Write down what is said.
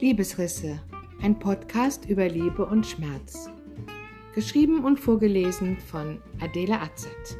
Liebesrisse, ein Podcast über Liebe und Schmerz. Geschrieben und vorgelesen von Adele Azet.